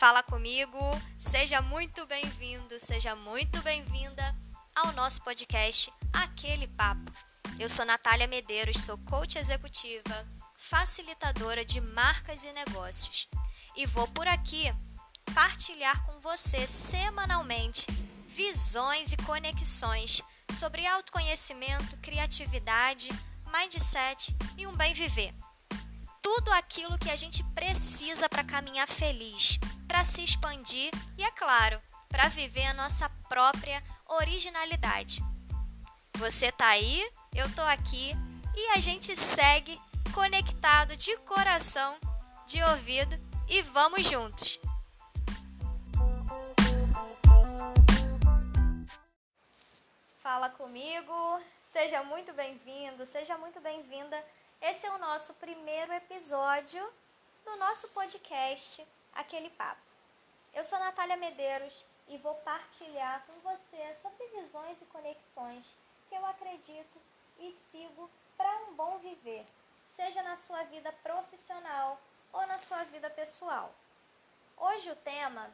Fala comigo, seja muito bem-vindo, seja muito bem-vinda ao nosso podcast Aquele Papo. Eu sou Natália Medeiros, sou coach executiva, facilitadora de marcas e negócios e vou por aqui partilhar com você semanalmente visões e conexões sobre autoconhecimento, criatividade, mindset e um bem viver. Tudo aquilo que a gente precisa para caminhar feliz, para se expandir e, é claro, para viver a nossa própria originalidade. Você tá aí, eu tô aqui e a gente segue conectado de coração, de ouvido e vamos juntos. Fala comigo, seja muito bem-vindo, seja muito bem-vinda. Esse é o nosso primeiro episódio do nosso podcast Aquele Papo. Eu sou Natália Medeiros e vou partilhar com você sobre visões e conexões que eu acredito e sigo para um bom viver, seja na sua vida profissional ou na sua vida pessoal. Hoje o tema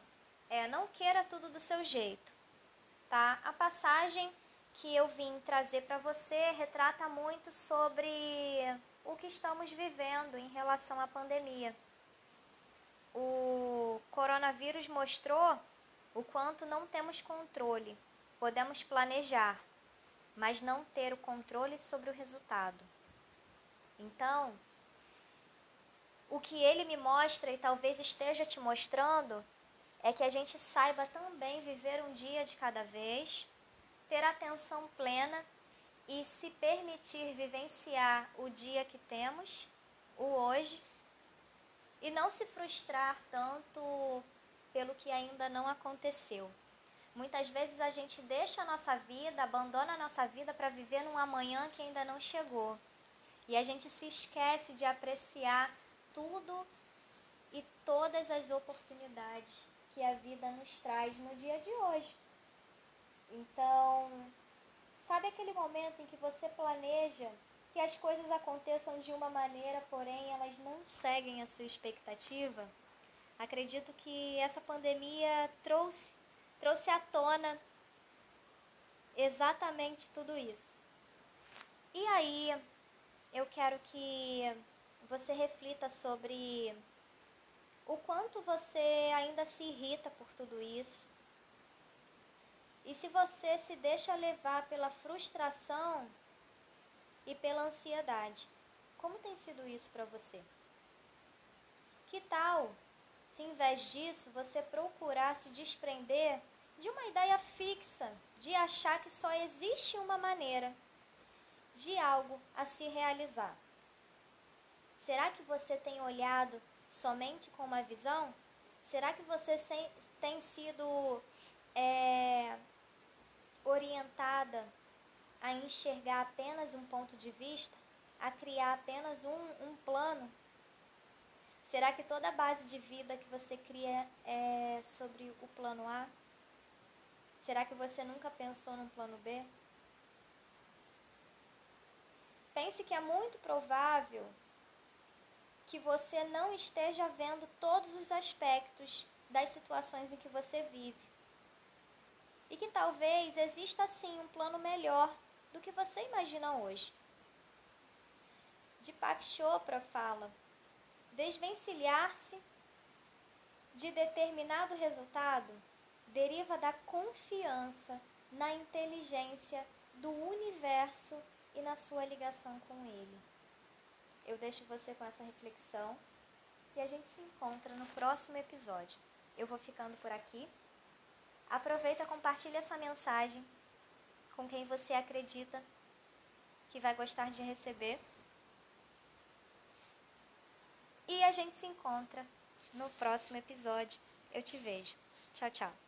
é Não queira tudo do seu jeito, tá? A passagem que eu vim trazer para você retrata muito sobre o que estamos vivendo em relação à pandemia. O coronavírus mostrou o quanto não temos controle. Podemos planejar, mas não ter o controle sobre o resultado. Então, o que ele me mostra e talvez esteja te mostrando é que a gente saiba também viver um dia de cada vez ter atenção plena e se permitir vivenciar o dia que temos, o hoje, e não se frustrar tanto pelo que ainda não aconteceu. Muitas vezes a gente deixa a nossa vida, abandona a nossa vida para viver num amanhã que ainda não chegou. E a gente se esquece de apreciar tudo e todas as oportunidades que a vida nos traz no dia de hoje. Então, sabe aquele momento em que você planeja que as coisas aconteçam de uma maneira, porém elas não seguem a sua expectativa? Acredito que essa pandemia trouxe, trouxe à tona exatamente tudo isso. E aí, eu quero que você reflita sobre o quanto você ainda se irrita por tudo isso, e se você se deixa levar pela frustração e pela ansiedade, como tem sido isso para você? Que tal se em vez disso você procurar se desprender de uma ideia fixa, de achar que só existe uma maneira de algo a se realizar? Será que você tem olhado somente com uma visão? Será que você tem sido é, orientada a enxergar apenas um ponto de vista, a criar apenas um, um plano? Será que toda a base de vida que você cria é sobre o plano A? Será que você nunca pensou no plano B? Pense que é muito provável que você não esteja vendo todos os aspectos das situações em que você vive e que talvez exista sim um plano melhor do que você imagina hoje. Deepak Chopra fala: desvencilhar-se de determinado resultado deriva da confiança na inteligência do universo e na sua ligação com ele. Eu deixo você com essa reflexão e a gente se encontra no próximo episódio. Eu vou ficando por aqui. Aproveita, compartilha essa mensagem com quem você acredita que vai gostar de receber. E a gente se encontra no próximo episódio. Eu te vejo. Tchau, tchau.